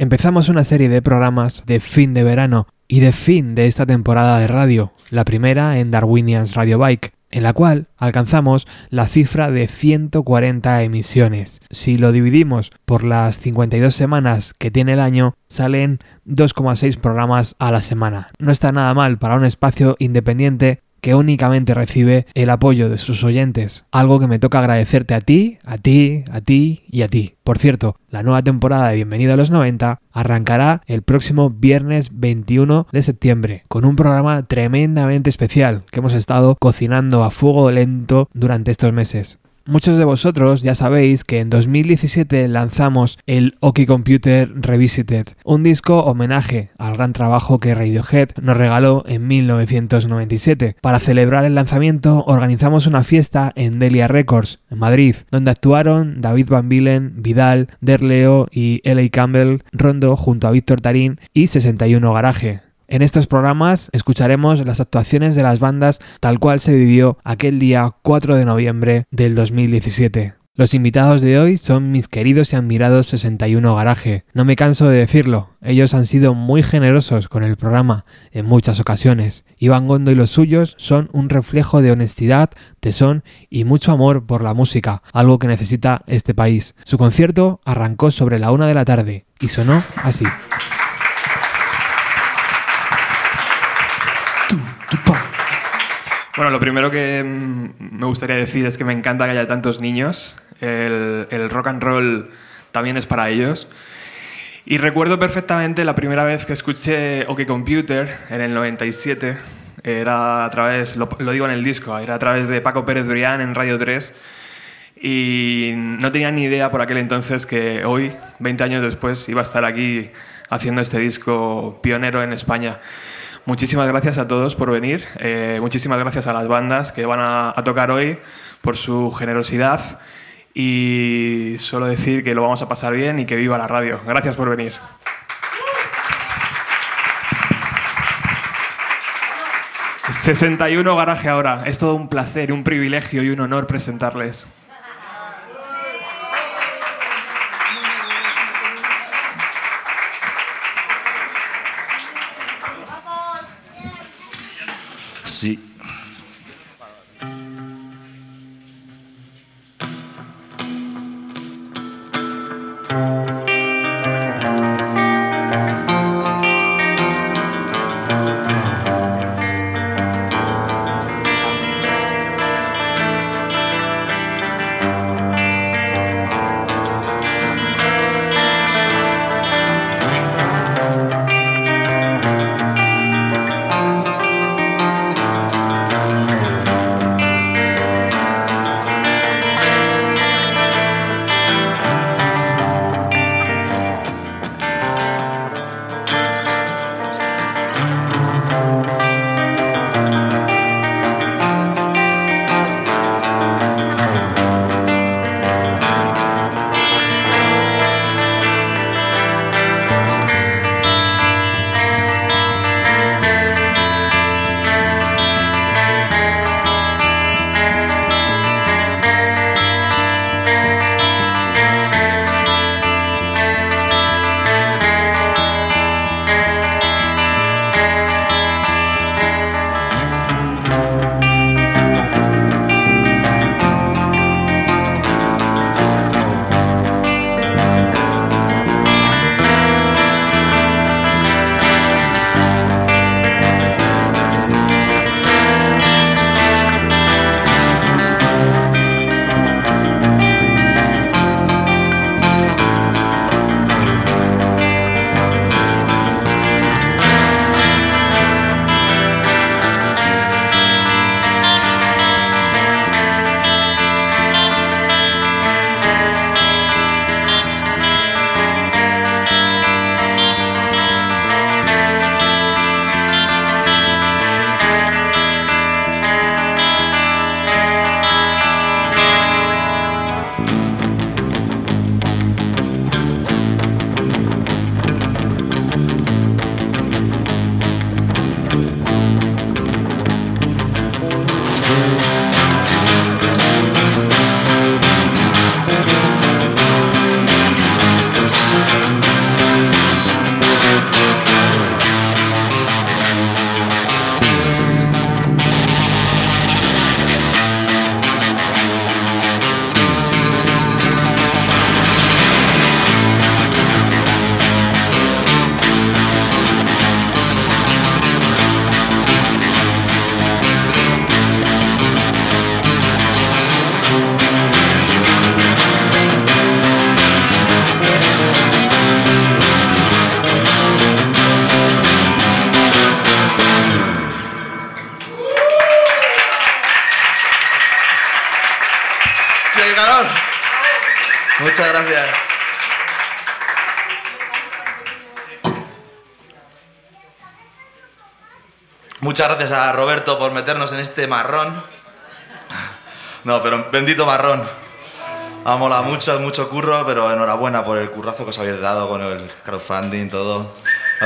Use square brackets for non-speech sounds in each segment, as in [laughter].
Empezamos una serie de programas de fin de verano y de fin de esta temporada de radio, la primera en Darwinians Radio Bike, en la cual alcanzamos la cifra de 140 emisiones. Si lo dividimos por las 52 semanas que tiene el año, salen 2,6 programas a la semana. No está nada mal para un espacio independiente que únicamente recibe el apoyo de sus oyentes, algo que me toca agradecerte a ti, a ti, a ti y a ti. Por cierto, la nueva temporada de Bienvenido a los 90 arrancará el próximo viernes 21 de septiembre con un programa tremendamente especial que hemos estado cocinando a fuego lento durante estos meses. Muchos de vosotros ya sabéis que en 2017 lanzamos el Oki Computer Revisited, un disco homenaje al gran trabajo que Radiohead nos regaló en 1997. Para celebrar el lanzamiento organizamos una fiesta en Delia Records, en Madrid, donde actuaron David Van Bilen, Vidal, Derleo y L.A. Campbell, Rondo junto a Víctor Tarín y 61 Garaje. En estos programas escucharemos las actuaciones de las bandas tal cual se vivió aquel día 4 de noviembre del 2017. Los invitados de hoy son mis queridos y admirados 61 Garaje. No me canso de decirlo, ellos han sido muy generosos con el programa en muchas ocasiones. Iván Gondo y los suyos son un reflejo de honestidad, tesón y mucho amor por la música, algo que necesita este país. Su concierto arrancó sobre la una de la tarde y sonó así. Bueno, lo primero que mm, me gustaría decir es que me encanta que haya tantos niños. El, rock and roll también es para ellos. Y recuerdo perfectamente la primera vez que escuché OK Computer en el 97. Era a través, lo, digo en el disco, era a través de Paco Pérez Brián en Radio 3. Y no tenía ni idea por aquel entonces que hoy, 20 años después, iba a estar aquí haciendo este disco pionero en España. Muchísimas gracias a todos por venir. Eh, muchísimas gracias a las bandas que van a, tocar hoy por su generosidad. Y solo decir que lo vamos a pasar bien y que viva la radio. Gracias por venir. ...61 Garaje ahora. Es todo un placer, un privilegio y un honor presentarles. Muchas gracias a Roberto por meternos en este marrón. No, pero bendito marrón. Ha molado mucho, mucho curro, pero enhorabuena por el currazo que os habéis dado con el crowdfunding, todo.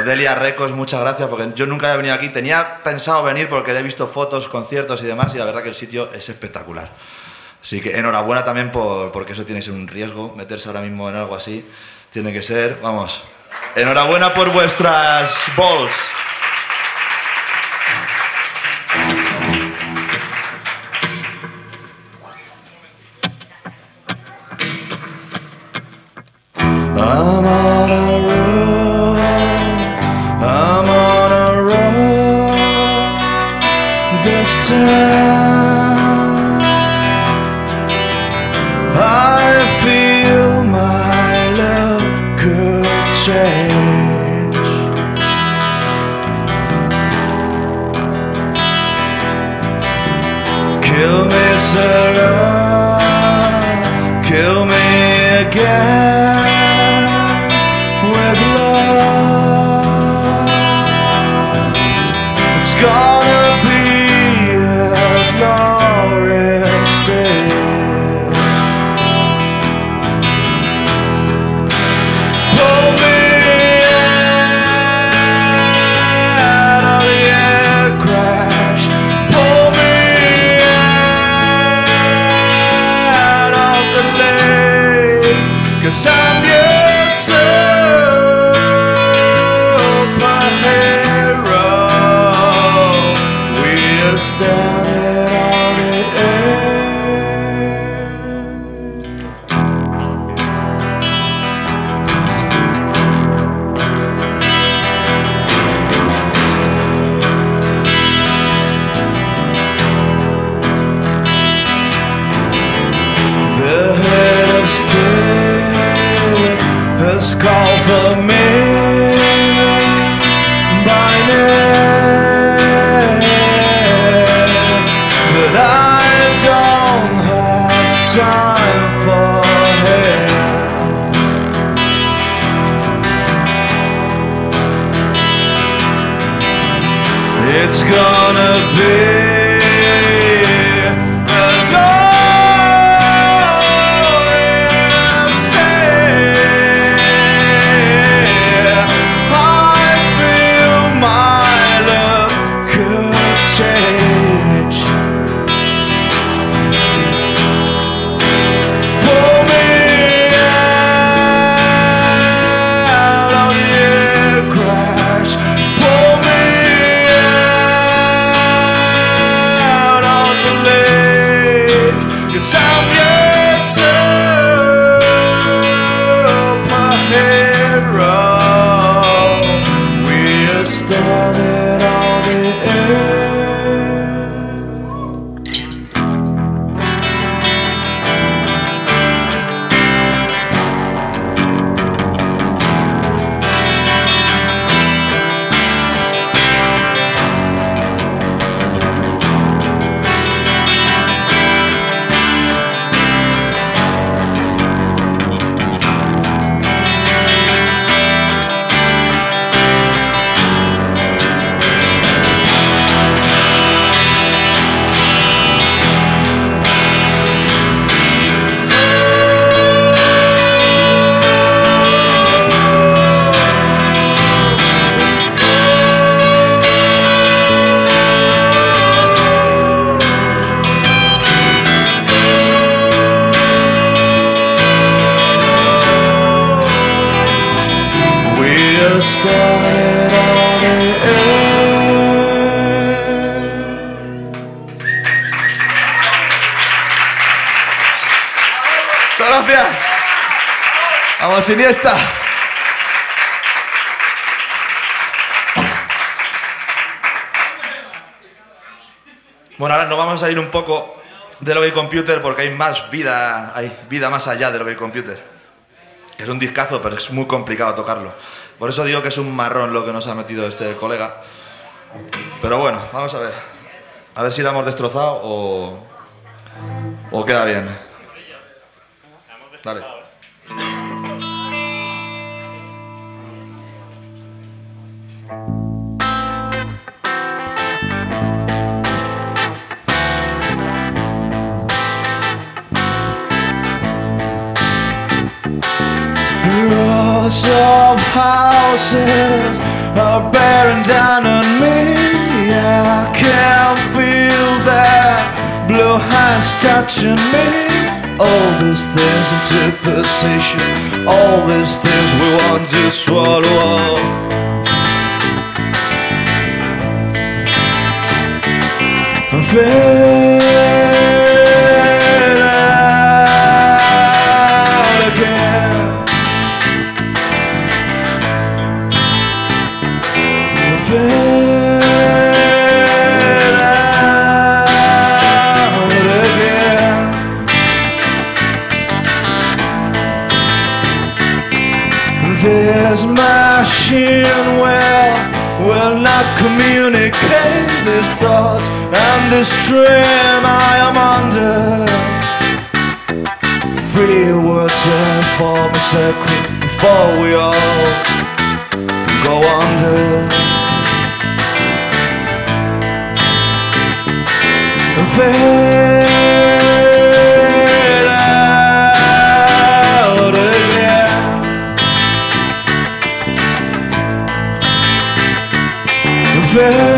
Delia Records, muchas gracias, porque yo nunca había venido aquí. Tenía pensado venir porque he visto fotos, conciertos y demás, y la verdad que el sitio es espectacular. Así que enhorabuena también por, porque eso tiene que ser un riesgo, meterse ahora mismo en algo así. Tiene que ser, vamos. Enhorabuena por vuestras balls. Me again with love. It's gonna call for me. Vamos, Iniesta. Bueno, ahora nos vamos a salir un poco de lo que computer porque hay más vida, hay vida más allá de lo que computer. Es un discazo, pero es muy complicado tocarlo. Por eso digo que es un marrón lo que nos ha metido este colega. Pero bueno, vamos a ver. A ver si lo hemos destrozado o, o queda bien. Dale. Rows of houses are bearing down on me. I can feel their blue hands touching me. All these things into position, all these things we want to swallow. And This machine will will not communicate these thoughts and this stream I am under. Free words and form a secret before we all go under. And fade fail.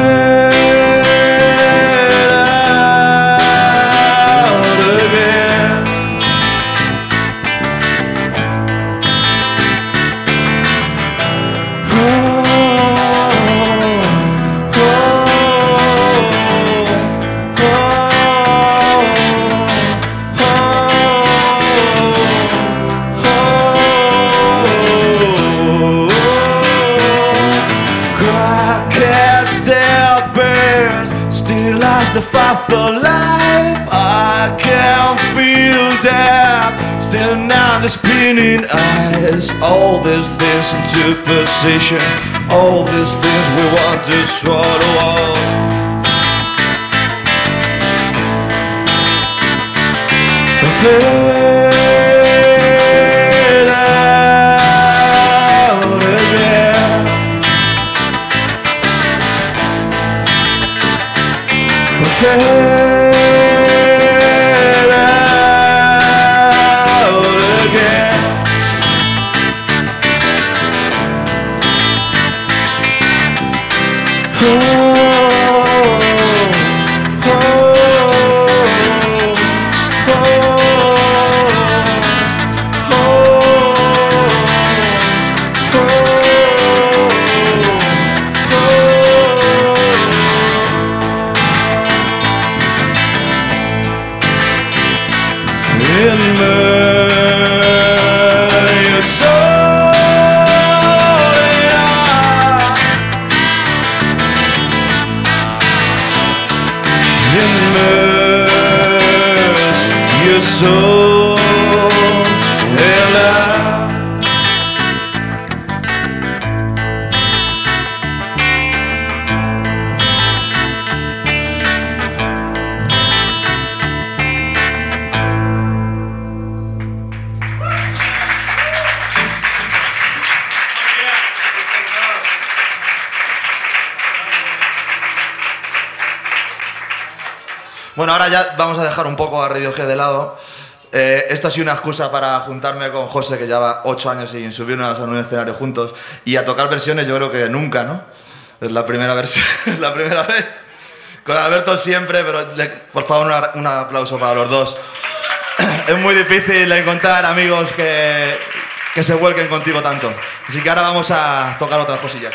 The spinning eyes. All these things into position, all these things we want to swallow up. Fade dejar un poco a Radiohead de lado. Eh, esta ha sido una excusa para juntarme con José, que lleva ocho años sin subirnos a un escenario juntos, y a tocar versiones yo creo que nunca, ¿no? Es la primera versión, [laughs] es la primera vez. Con Alberto siempre, pero por favor un aplauso para los dos. [clears throat] Es muy difícil encontrar amigos que, que se vuelquen contigo tanto. Así que ahora vamos a tocar otras cosillas.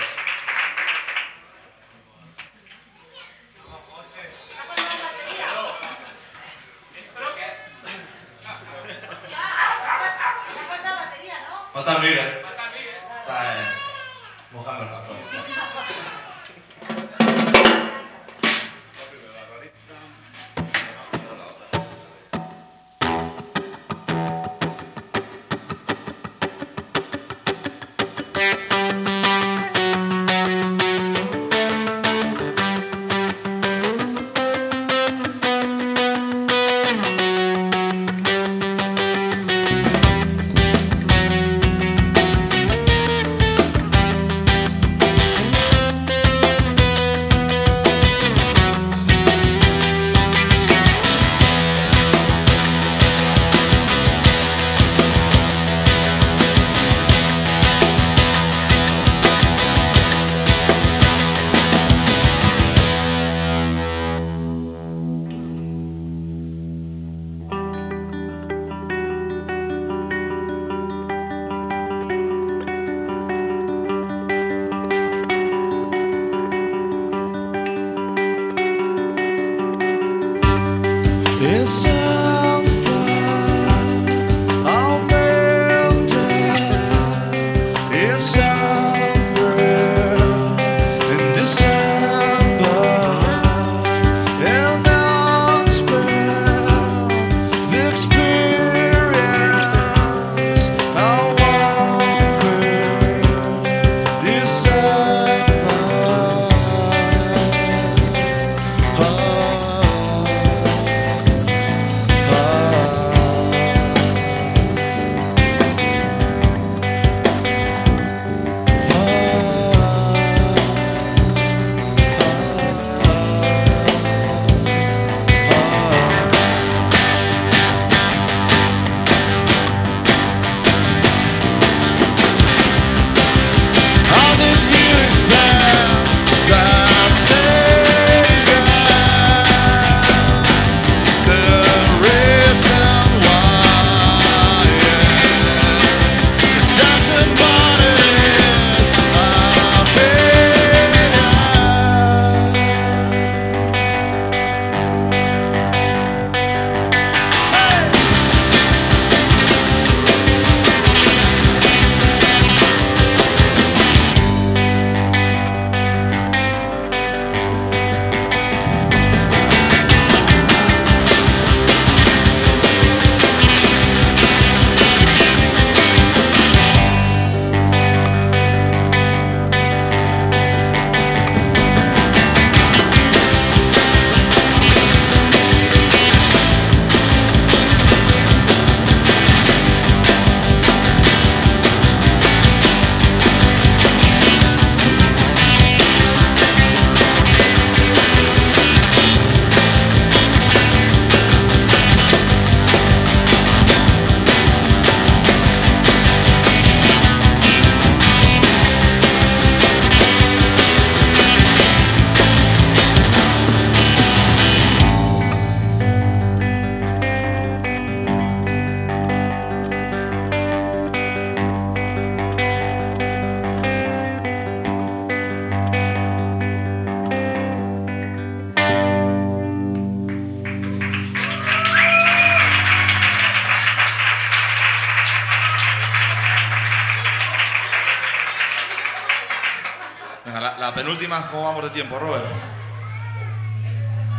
¿Cómo vamos de tiempo, Robert?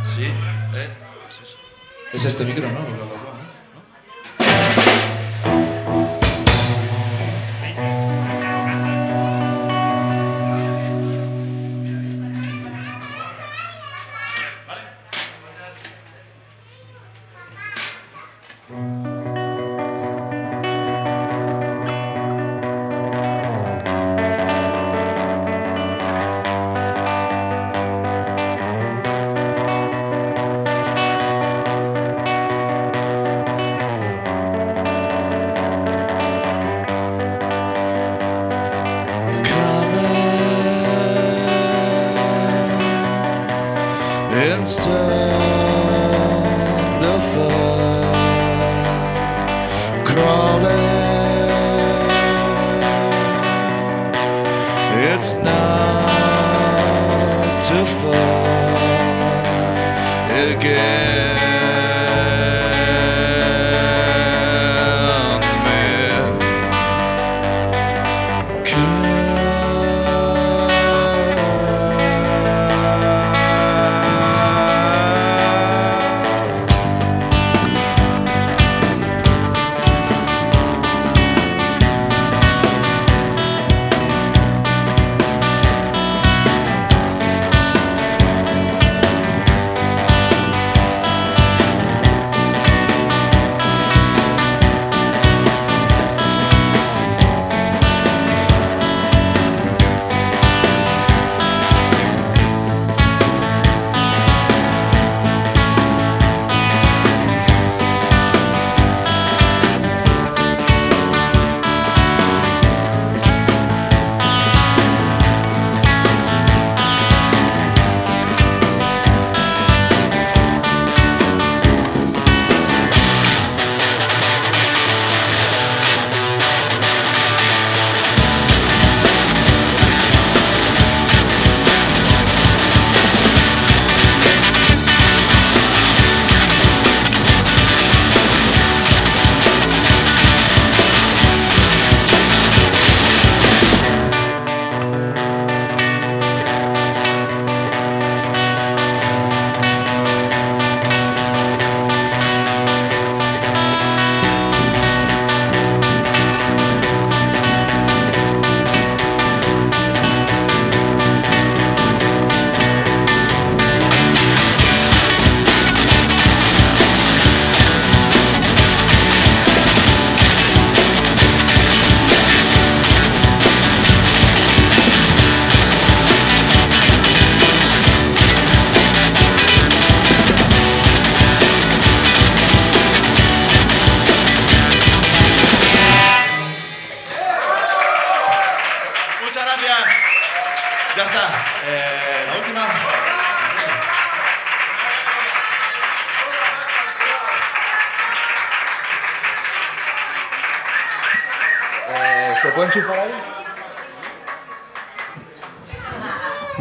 ¿Sí? ¿Eh? ¿Es este micro, no? crawling it's not too far. Again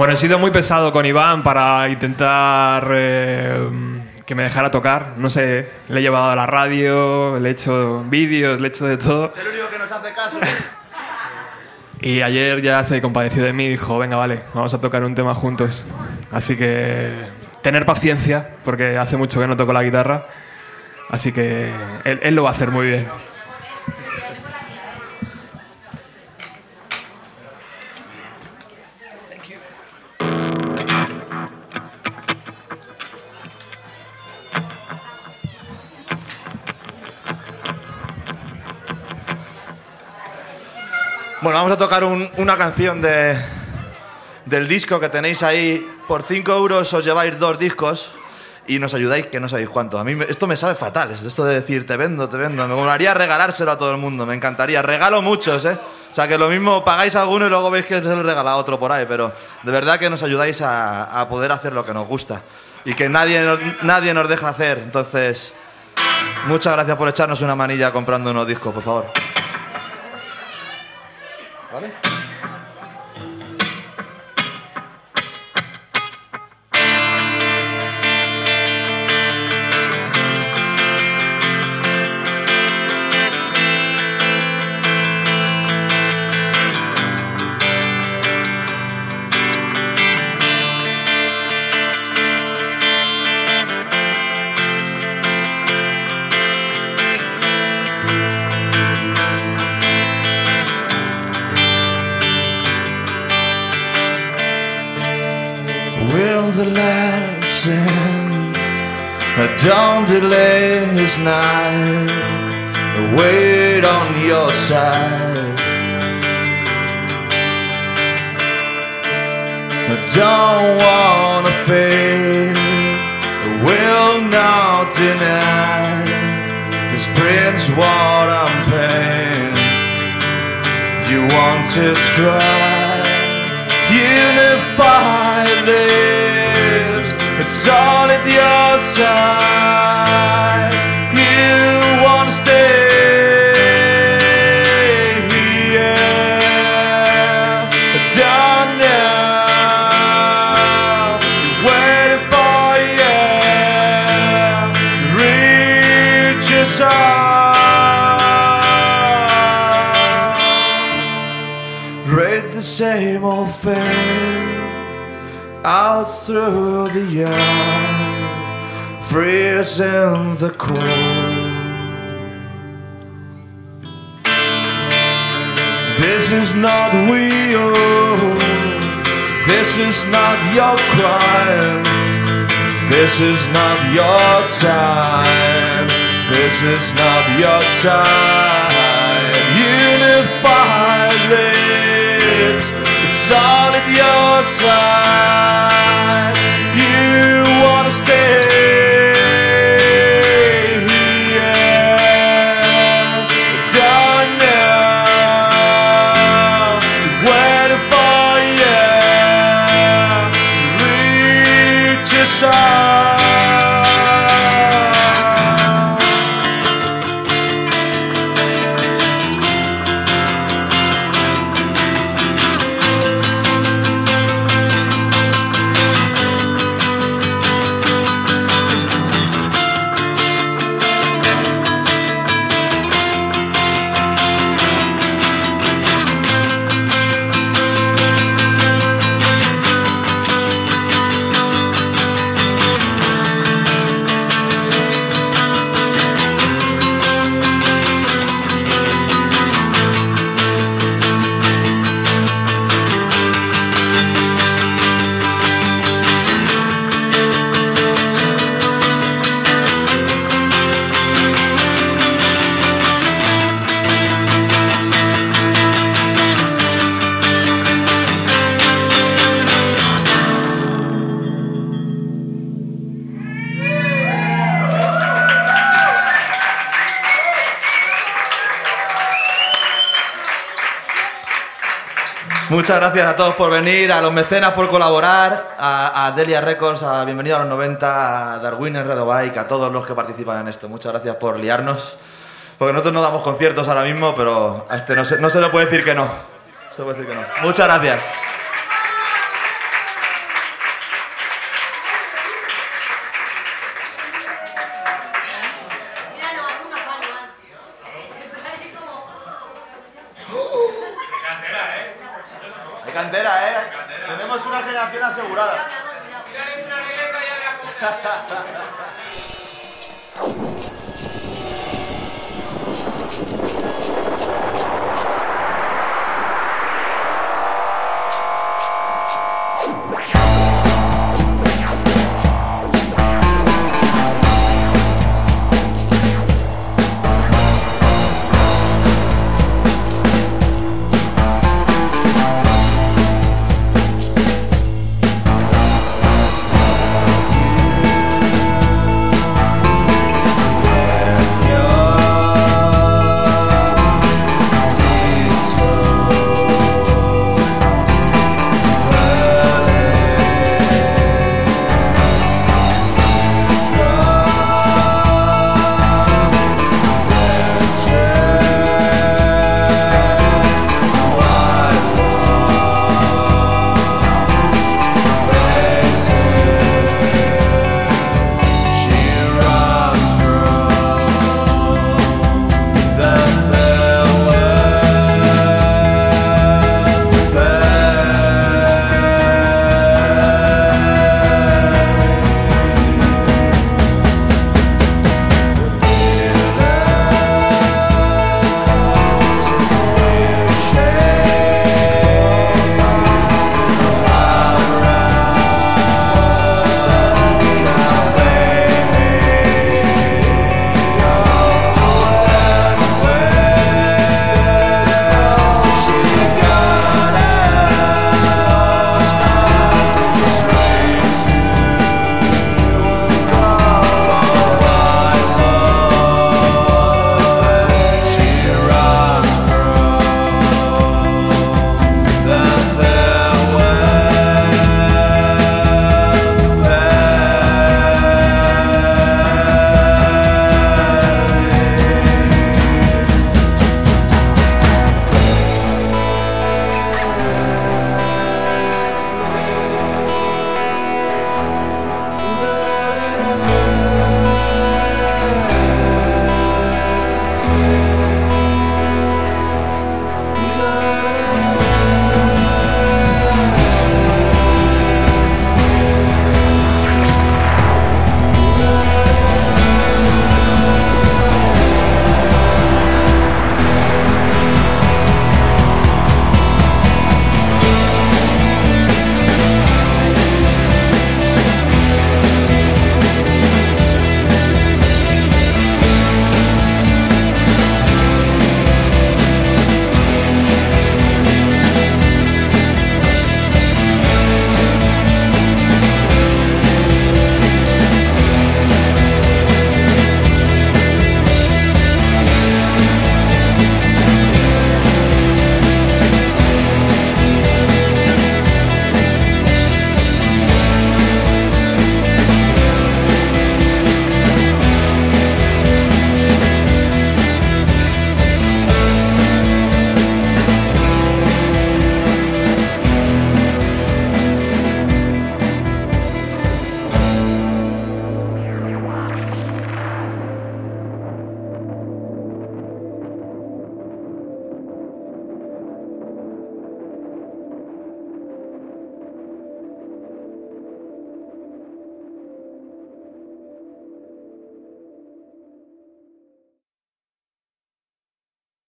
Bueno, he sido muy pesado con Iván para intentar eh, que me dejara tocar. No sé, le he llevado a la radio, le he hecho vídeos, le he hecho de todo. Es el único que nos hace caso. [laughs] Y ayer ya se compadeció de mí y dijo, venga, vale, vamos a tocar un tema juntos. Así que tener paciencia, porque hace mucho que no toco la guitarra. Así que él, él lo va a hacer muy bien. Bueno, vamos a tocar un- una canción de, del disco que tenéis ahí. Por 5 euros os lleváis dos discos y nos ayudáis que no sabéis cuánto. A mí esto me sabe fatal, es esto de decir te vendo, te vendo. Me molaría regalárselo a todo el mundo, me encantaría. Regalo muchos, ¿eh? O sea, que lo mismo pagáis alguno y luego veis que se lo regala a otro por ahí, pero de verdad que nos ayudáis a, a poder hacer lo que nos gusta y que nadie nadie nos deja hacer. Entonces, muchas gracias por echarnos una manilla comprando unos discos, por favor. ¿Vale? Lips. It's all at your side freeze in the cold. This is not real. This is not your crime. This is not your time. This is not your time. Unified lips. It's all at your side. You wanna stay. Muchas gracias a todos por venir, a los mecenas por colaborar, a, Delia Records, a Bienvenido a los 90, a Darwin en Redo Bike, a todos los que participan en esto. Muchas gracias por liarnos. Porque nosotros no damos conciertos ahora mismo, pero a este no se, no se que no. Se puede decir que no. Muchas gracias. Hay cantera, ¿eh? Tenemos una generación asegurada. [laughs]